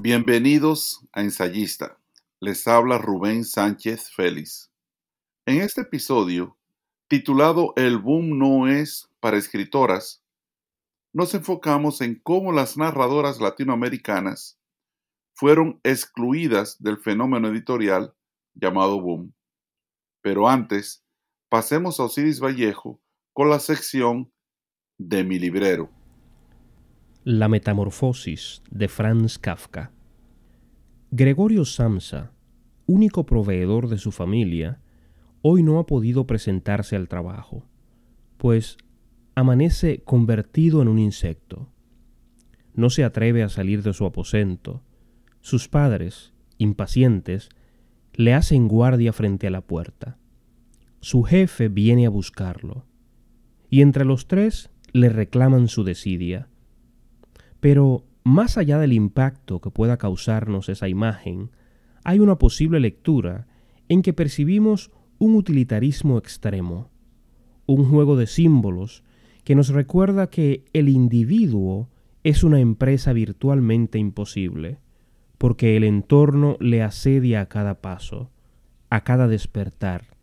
Bienvenidos a Ensayista. Les habla Rubén Sánchez Félix. En este episodio, titulado El boom no es para escritoras, nos enfocamos en cómo las narradoras latinoamericanas fueron excluidas del fenómeno editorial llamado boom. Pero antes, pasemos a Osiris Vallejo con la sección de mi librero. La metamorfosis de Franz Kafka. Gregorio Samsa, único proveedor de su familia, hoy no ha podido presentarse al trabajo, pues amanece convertido en un insecto. No se atreve a salir de su aposento. Sus padres, impacientes, le hacen guardia frente a la puerta. Su jefe viene a buscarlo, y entre los tres le reclaman su desidia. Pero más allá del impacto que pueda causarnos esa imagen, hay una posible lectura en que percibimos un utilitarismo extremo, un juego de símbolos que nos recuerda que el individuo es una empresa virtualmente imposible, porque el entorno le asedia a cada paso, a cada despertar,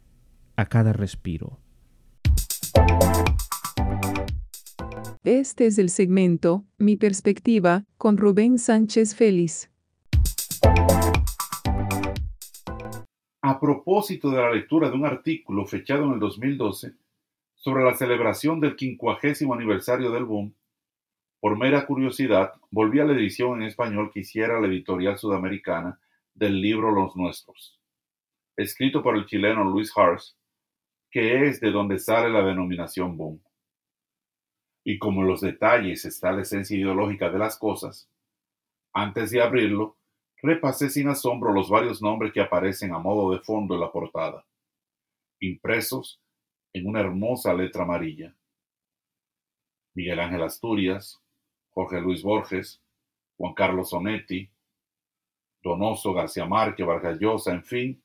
a cada respiro. Este es el segmento Mi perspectiva con Rubén Sánchez Félix. A propósito de la lectura de un artículo fechado en el 2012 sobre la celebración del quincuagésimo aniversario del boom, por mera curiosidad volví a la edición en español que hiciera la editorial sudamericana del libro Los Nuestros, escrito por el chileno Luis Hars, que es de donde sale la denominación boom y como en los detalles está la esencia ideológica de las cosas, antes de abrirlo, repasé sin asombro los varios nombres que aparecen a modo de fondo en la portada, impresos en una hermosa letra amarilla. Miguel Ángel Asturias, Jorge Luis Borges, Juan Carlos Sonetti, Donoso García Márquez, Vargas Llosa, en fin,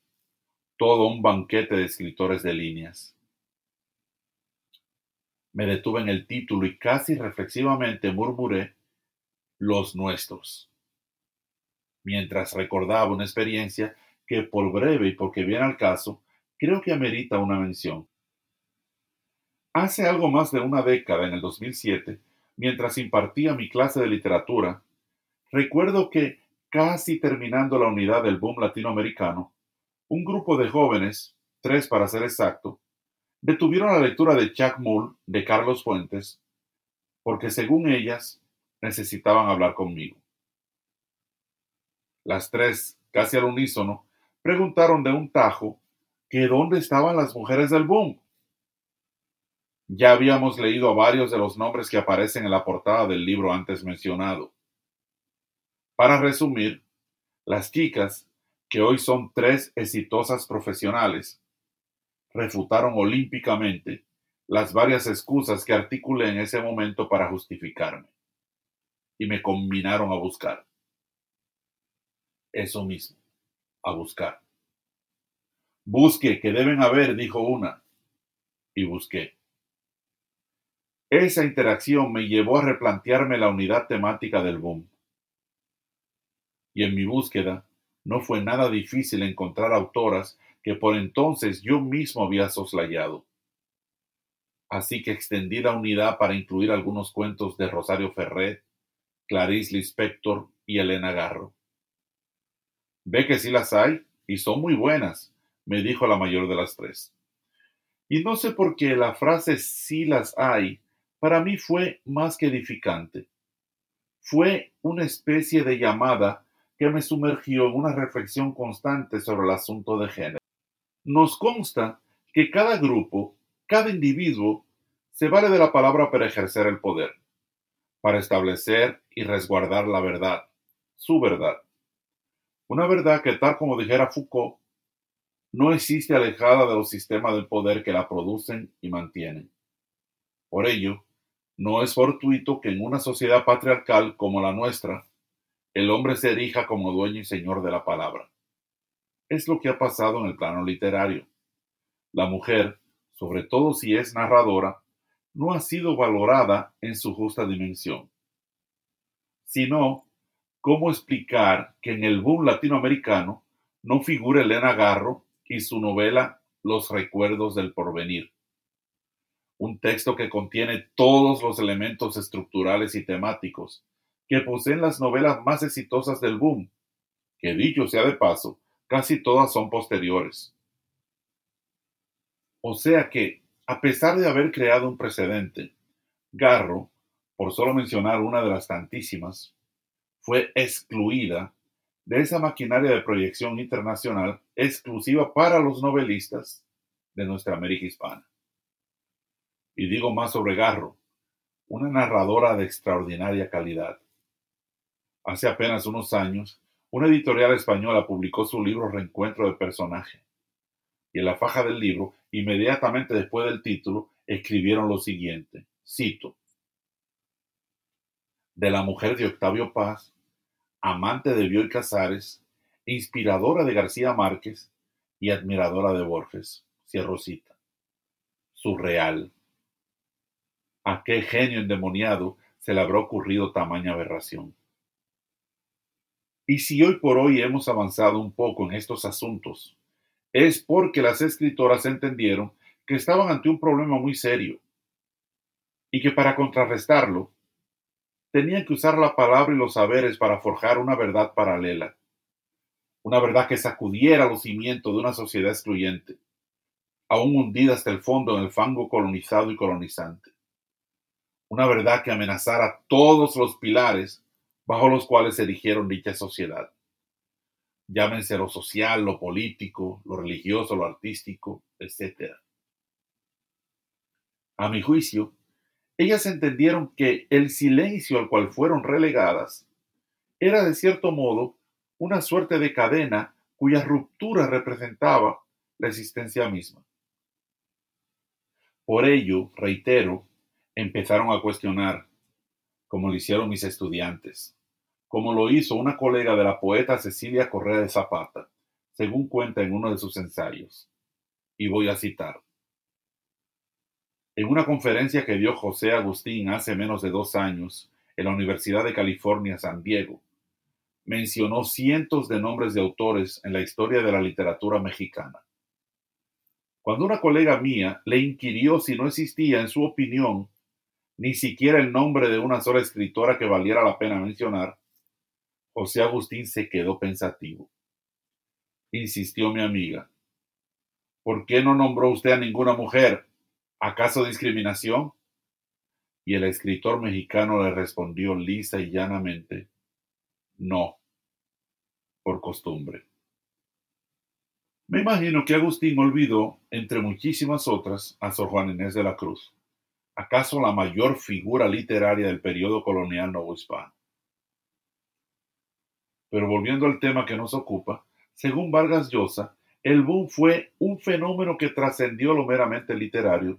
todo un banquete de escritores de líneas. Me detuve en el título y casi reflexivamente murmuré los nuestros, mientras recordaba una experiencia que por breve y porque viene al caso, creo que amerita una mención. Hace algo más de una década, en el 2007, mientras impartía mi clase de literatura, recuerdo que, casi terminando la unidad del boom latinoamericano, un grupo de jóvenes, tres para ser exacto, detuvieron la lectura de Chuck Mull de Carlos Fuentes porque según ellas necesitaban hablar conmigo. Las tres, casi al unísono, preguntaron de un tajo que dónde estaban las mujeres del boom. Ya habíamos leído varios de los nombres que aparecen en la portada del libro antes mencionado. Para resumir, las chicas, que hoy son tres exitosas profesionales, refutaron olímpicamente las varias excusas que articulé en ese momento para justificarme, y me combinaron a buscar. Eso mismo, a buscar. Busque, que deben haber, dijo una, y busqué. Esa interacción me llevó a replantearme la unidad temática del boom. Y en mi búsqueda no fue nada difícil encontrar autoras que por entonces yo mismo había soslayado. Así que extendí la unidad para incluir algunos cuentos de Rosario Ferret, Clarice Lispector y Elena Garro. Ve que sí las hay, y son muy buenas, me dijo la mayor de las tres. Y no sé por qué la frase sí las hay para mí fue más que edificante. Fue una especie de llamada que me sumergió en una reflexión constante sobre el asunto de género nos consta que cada grupo, cada individuo, se vale de la palabra para ejercer el poder, para establecer y resguardar la verdad, su verdad. Una verdad que, tal como dijera Foucault, no existe alejada de los sistemas del poder que la producen y mantienen. Por ello, no es fortuito que en una sociedad patriarcal como la nuestra, el hombre se erija como dueño y señor de la palabra es lo que ha pasado en el plano literario. La mujer, sobre todo si es narradora, no ha sido valorada en su justa dimensión, sino cómo explicar que en el boom latinoamericano no figura Elena Garro y su novela Los recuerdos del porvenir. Un texto que contiene todos los elementos estructurales y temáticos que poseen las novelas más exitosas del boom, que dicho sea de paso, casi todas son posteriores. O sea que, a pesar de haber creado un precedente, Garro, por solo mencionar una de las tantísimas, fue excluida de esa maquinaria de proyección internacional exclusiva para los novelistas de nuestra América hispana. Y digo más sobre Garro, una narradora de extraordinaria calidad. Hace apenas unos años, una editorial española publicó su libro Reencuentro de Personaje. Y en la faja del libro, inmediatamente después del título, escribieron lo siguiente, cito, de la mujer de Octavio Paz, amante de Bioy Casares, inspiradora de García Márquez y admiradora de Borges, cierro cita. Surreal. ¿A qué genio endemoniado se le habrá ocurrido tamaña aberración? Y si hoy por hoy hemos avanzado un poco en estos asuntos, es porque las escritoras entendieron que estaban ante un problema muy serio y que para contrarrestarlo tenían que usar la palabra y los saberes para forjar una verdad paralela, una verdad que sacudiera los cimientos de una sociedad excluyente, aún hundida hasta el fondo en el fango colonizado y colonizante, una verdad que amenazara todos los pilares bajo los cuales se erigieron dicha sociedad. Llámense lo social, lo político, lo religioso, lo artístico, etc. A mi juicio, ellas entendieron que el silencio al cual fueron relegadas era de cierto modo una suerte de cadena cuya ruptura representaba la existencia misma. Por ello, reitero, empezaron a cuestionar, como lo hicieron mis estudiantes, como lo hizo una colega de la poeta Cecilia Correa de Zapata, según cuenta en uno de sus ensayos. Y voy a citar. En una conferencia que dio José Agustín hace menos de dos años en la Universidad de California, San Diego, mencionó cientos de nombres de autores en la historia de la literatura mexicana. Cuando una colega mía le inquirió si no existía, en su opinión, ni siquiera el nombre de una sola escritora que valiera la pena mencionar, José Agustín se quedó pensativo. Insistió mi amiga. ¿Por qué no nombró usted a ninguna mujer? ¿Acaso discriminación? Y el escritor mexicano le respondió lisa y llanamente, no, por costumbre. Me imagino que Agustín olvidó, entre muchísimas otras, a Sor Juan Inés de la Cruz, acaso la mayor figura literaria del periodo colonial novohispano. Pero volviendo al tema que nos ocupa, según Vargas Llosa, el boom fue un fenómeno que trascendió lo meramente literario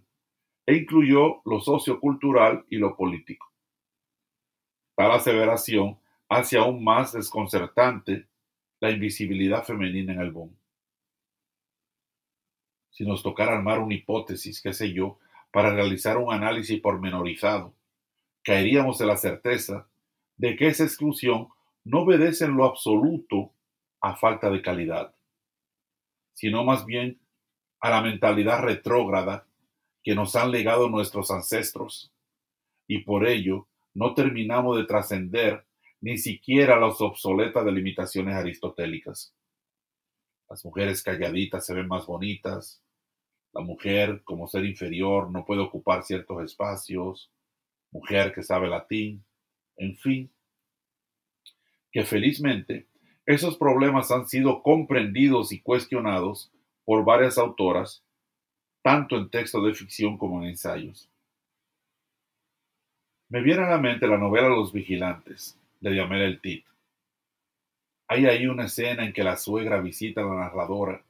e incluyó lo sociocultural y lo político. Tal aseveración hace aún más desconcertante la invisibilidad femenina en el boom. Si nos tocara armar una hipótesis, qué sé yo, para realizar un análisis pormenorizado, caeríamos en la certeza de que esa exclusión no obedece lo absoluto a falta de calidad, sino más bien a la mentalidad retrógrada que nos han legado nuestros ancestros, y por ello no terminamos de trascender ni siquiera las obsoletas delimitaciones aristotélicas. Las mujeres calladitas se ven más bonitas, la mujer como ser inferior no puede ocupar ciertos espacios, mujer que sabe latín, en fin, que felizmente esos problemas han sido comprendidos y cuestionados por varias autoras, tanto en textos de ficción como en ensayos. Me viene a la mente la novela Los Vigilantes, de Yamel El Tit. Hay ahí una escena en que la suegra visita a la narradora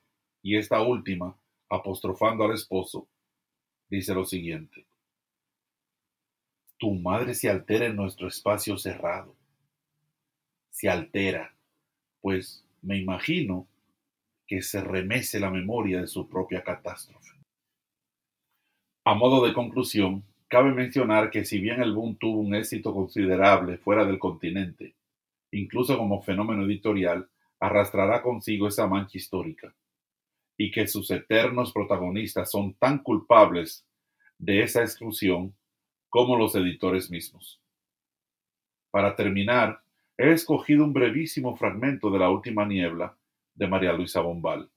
y esta última, apostrofando al esposo, dice lo siguiente. Tu madre se altera en nuestro espacio cerrado se altera, pues me imagino que se remece la memoria de su propia catástrofe. A modo de conclusión, cabe mencionar que si bien el boom tuvo un éxito considerable fuera del continente, incluso como fenómeno editorial, arrastrará consigo esa mancha histórica, y que sus eternos protagonistas son tan culpables de esa exclusión como los editores mismos. Para terminar, he escogido un brevísimo fragmento de La Última Niebla de María Luisa Bombal,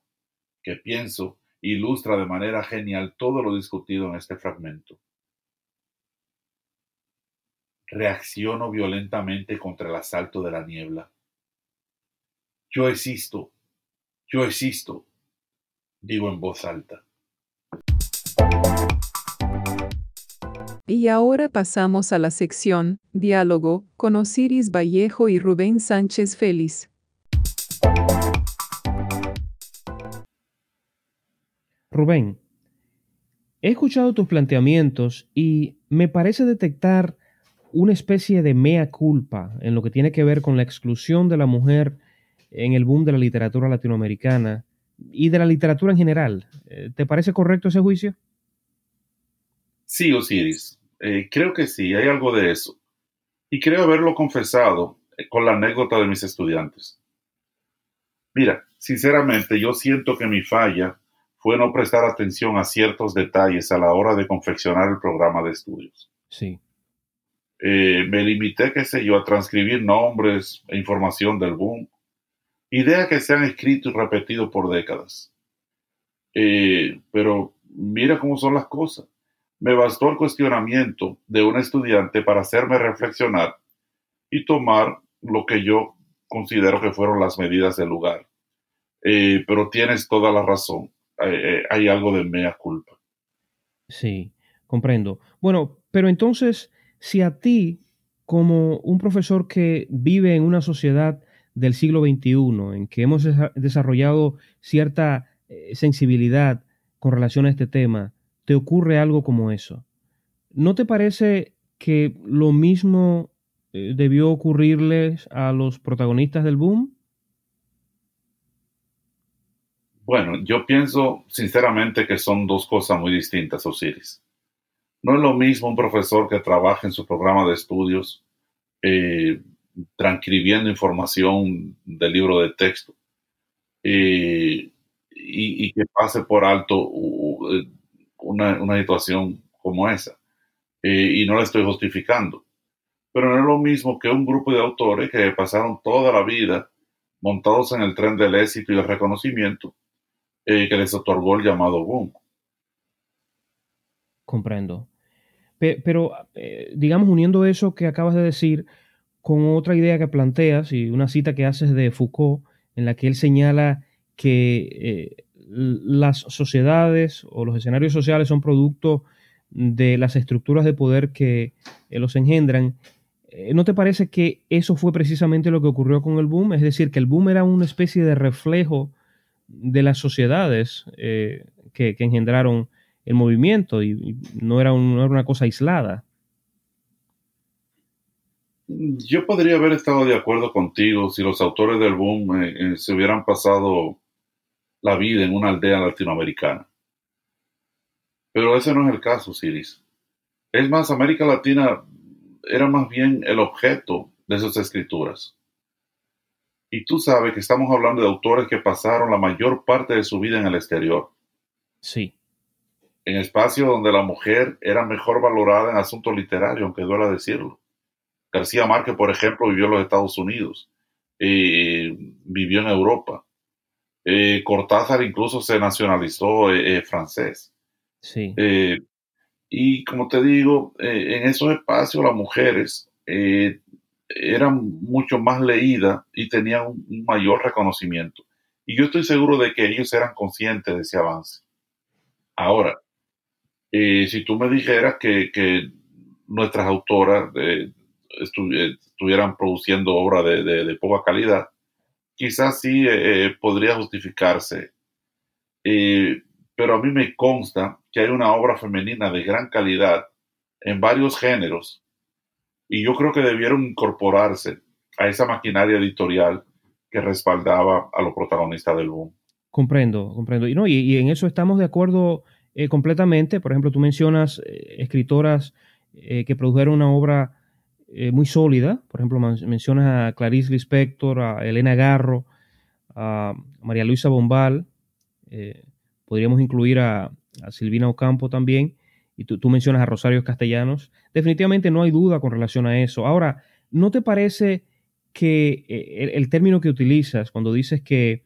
que pienso ilustra de manera genial todo lo discutido en este fragmento. Reacciono violentamente contra el asalto de la niebla. Yo existo, yo existo, digo en voz alta. Y ahora pasamos a la sección Diálogo con Osiris Vallejo y Rubén Sánchez Félix. Rubén, he escuchado tus planteamientos y me parece detectar una especie de mea culpa en lo que tiene que ver con la exclusión de la mujer en el boom de la literatura latinoamericana y de la literatura en general. Eh, ¿Te parece correcto ese juicio? Sí, Osiris, eh, creo que sí, hay algo de eso. Y creo haberlo confesado eh, con la anécdota de mis estudiantes. Mira, sinceramente yo siento que mi falla fue no prestar atención a ciertos detalles a la hora de confeccionar el programa de estudios. Sí. Eh, me limité, qué sé yo, a transcribir nombres e información del boom, ideas que se han escrito y repetido por décadas. Eh, pero mira cómo son las cosas. Me bastó el cuestionamiento de un estudiante para hacerme reflexionar y tomar lo que yo considero que fueron las medidas del lugar. Eh, pero tienes toda la razón. Eh, hay algo de mea culpa. Sí, comprendo. Bueno, pero entonces, si a ti, como un profesor que vive en una sociedad del siglo XXI, en que hemos desarrollado cierta eh, sensibilidad con relación a este tema, te ocurre algo como eso, ¿no te parece que lo mismo eh, debió ocurrirles a los protagonistas del boom? Bueno, yo pienso sinceramente que son dos cosas muy distintas, Osiris. No es lo mismo un profesor que trabaja en su programa de estudios eh, transcribiendo información del libro de texto eh, y, que pase por alto una, situación como esa. Eh, y no la estoy justificando. Pero no es lo mismo que un grupo de autores que pasaron toda la vida montados en el tren del éxito y el reconocimiento eh, que les otorgó el llamado boom. Comprendo. pero, eh, digamos, uniendo eso que acabas de decir con otra idea que planteas y una cita que haces de Foucault, en la que él señala que eh, las sociedades o los escenarios sociales son producto de las estructuras de poder que los engendran. ¿No te parece que eso fue precisamente lo que ocurrió con el boom? Es decir, que el boom era una especie de reflejo de las sociedades eh, que, engendraron el movimiento y, no, era una cosa aislada. Yo podría haber estado de acuerdo contigo si los autores del boom eh, eh, se hubieran pasado la vida en una aldea latinoamericana. Pero ese no es el caso, Siris. Es más, América Latina era más bien el objeto de sus escrituras. Y tú sabes que estamos hablando de autores que pasaron la mayor parte de su vida en el exterior. Sí. En espacios donde la mujer era mejor valorada en asuntos literarios, aunque duela decirlo. García Márquez, por ejemplo, vivió en los Estados Unidos, eh, vivió en Europa. Eh, Cortázar incluso se nacionalizó eh, francés. Sí. y como te digo, en esos espacios las mujeres eran mucho más leídas y tenían un, mayor reconocimiento. Y yo estoy seguro de que ellos eran conscientes de ese avance. Ahora, eh, si tú me dijeras que, nuestras autoras eh, estuvieran produciendo obra de, poca calidad, quizás sí eh, podría justificarse. pero a mí me consta que hay una obra femenina de gran calidad en varios géneros y yo creo que debieron incorporarse a esa maquinaria editorial que respaldaba a los protagonistas del boom. Comprendo, comprendo. Y, no, y, en eso estamos de acuerdo eh, completamente. Por ejemplo, tú mencionas eh, escritoras eh, que produjeron una obra eh, muy sólida. Por ejemplo, mencionas a Clarice Lispector, a Elena Garro, a María Luisa Bombal. Eh, podríamos incluir a, Silvina Ocampo también. Y tú, mencionas a Rosario Castellanos. Definitivamente no hay duda con relación a eso. Ahora, ¿no te parece que eh, el, término que utilizas cuando dices que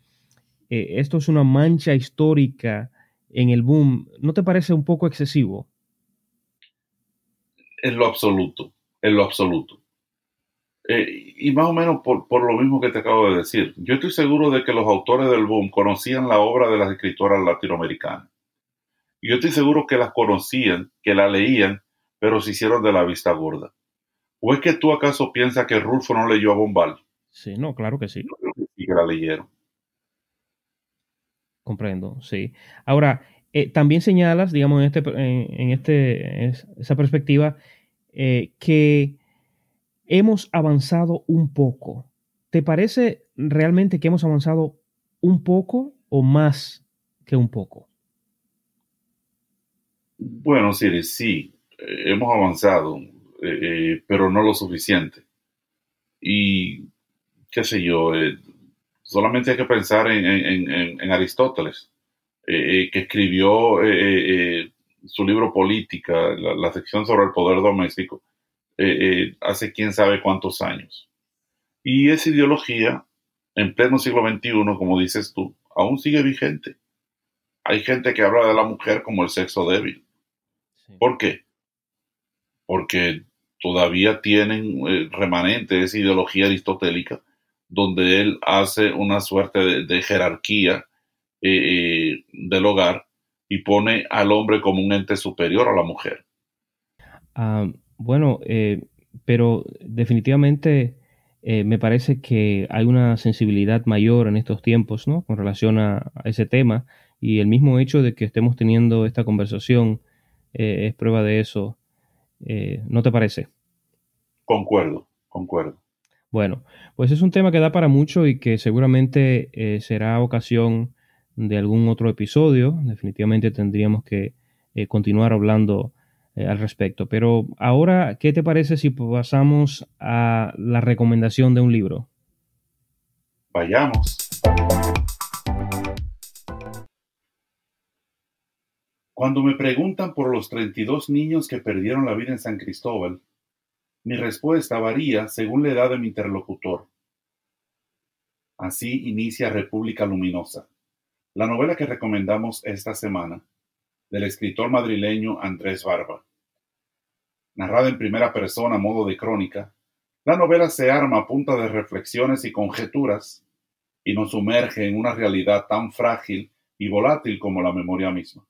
esto es una mancha histórica en el boom, ¿no te parece un poco excesivo? En lo absoluto, en lo absoluto. Eh, y más o menos por, lo mismo que te acabo de decir. Yo estoy seguro de que los autores del boom conocían la obra de las escritoras latinoamericanas. Yo estoy seguro que las conocían, que la leían, pero se hicieron de la vista gorda. ¿O es que tú acaso piensas que Rulfo no leyó a Bombal? Sí, no, claro que sí. Y que la leyeron. Comprendo, sí. Ahora, eh, también señalas, digamos, en, este, en, este, esa perspectiva, eh, que hemos avanzado un poco. ¿Te parece realmente que hemos avanzado un poco o más que un poco? Bueno, Siri, sí, eh, hemos avanzado, pero no lo suficiente. Y, qué sé yo, Solamente hay que pensar en, Aristóteles, eh, eh, que escribió eh, su libro Política, la, sección sobre el poder doméstico, hace quién sabe cuántos años. Y esa ideología, en pleno siglo XXI, como dices tú, aún sigue vigente. Hay gente que habla de la mujer como el sexo débil. ¿Por qué? Porque todavía tienen remanente esa ideología aristotélica donde él hace una suerte de, jerarquía eh, eh, del hogar y pone al hombre como un ente superior a la mujer. Ah, bueno, eh, pero definitivamente me parece que hay una sensibilidad mayor en estos tiempos, ¿no? Con relación a, ese tema y el mismo hecho de que estemos teniendo esta conversación es prueba de eso. ¿No te parece? Concuerdo, concuerdo. Bueno, pues es un tema que da para mucho y que seguramente eh, será ocasión de algún otro episodio. Definitivamente tendríamos que eh, continuar hablando eh, al respecto. Pero ahora, ¿qué te parece si pasamos a la recomendación de un libro? Vayamos. Cuando me preguntan por los 32 niños que perdieron la vida en San Cristóbal, mi respuesta varía según la edad de mi interlocutor. Así inicia República Luminosa, la novela que recomendamos esta semana, del escritor madrileño Andrés Barba. Narrada en primera persona a modo de crónica, la novela se arma a punta de reflexiones y conjeturas y nos sumerge en una realidad tan frágil y volátil como la memoria misma.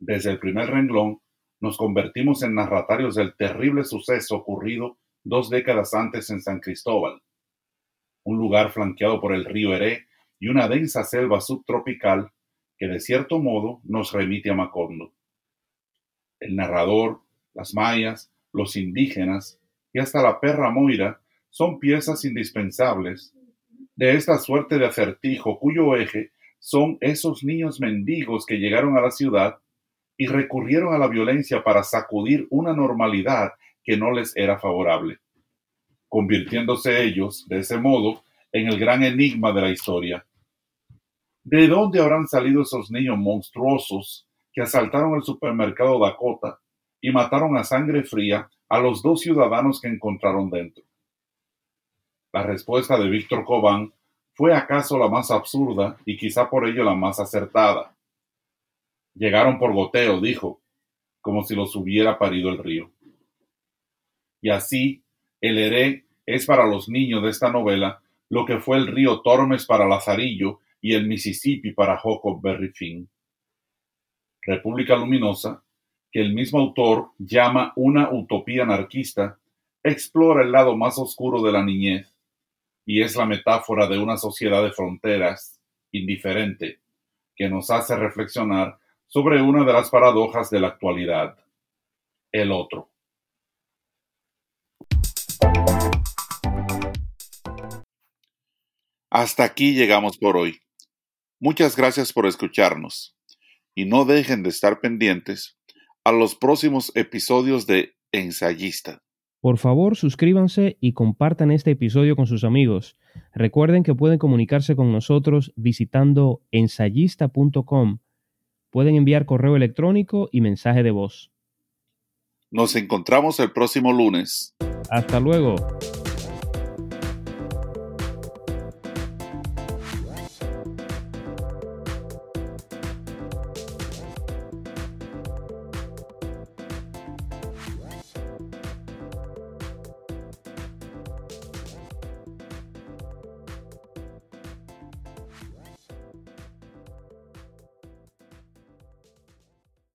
Desde el primer renglón nos convertimos en narratarios del terrible suceso ocurrido dos décadas antes en San Cristóbal, un lugar flanqueado por el río Eré y una densa selva subtropical que de cierto modo nos remite a Macondo. El narrador, las mayas, los indígenas y hasta la perra Moira son piezas indispensables de esta suerte de acertijo cuyo eje son esos niños mendigos que llegaron a la ciudad y recurrieron a la violencia para sacudir una normalidad que no les era favorable, convirtiéndose ellos, de ese modo, en el gran enigma de la historia. ¿De dónde habrán salido esos niños monstruosos que asaltaron el supermercado Dakota y mataron a sangre fría a los dos ciudadanos que encontraron dentro? La respuesta de Víctor Cobán fue acaso la más absurda y quizá por ello la más acertada. Llegaron por goteo, dijo, como si los hubiera parido el río. Y así, el Heré es para los niños de esta novela lo que fue el río Tormes para Lazarillo y el Mississippi para Berry Finn. República Luminosa, que el mismo autor llama una utopía anarquista, explora el lado más oscuro de la niñez y es la metáfora de una sociedad de fronteras indiferente que nos hace reflexionar sobre una de las paradojas de la actualidad, el otro. Hasta aquí llegamos por hoy. Muchas gracias por escucharnos y no dejen de estar pendientes a los próximos episodios de Ensayista. Por favor, suscríbanse y compartan este episodio con sus amigos. Recuerden que pueden comunicarse con nosotros visitando ensayista.com. Pueden enviar correo electrónico y mensaje de voz. Nos encontramos el próximo lunes. Hasta luego.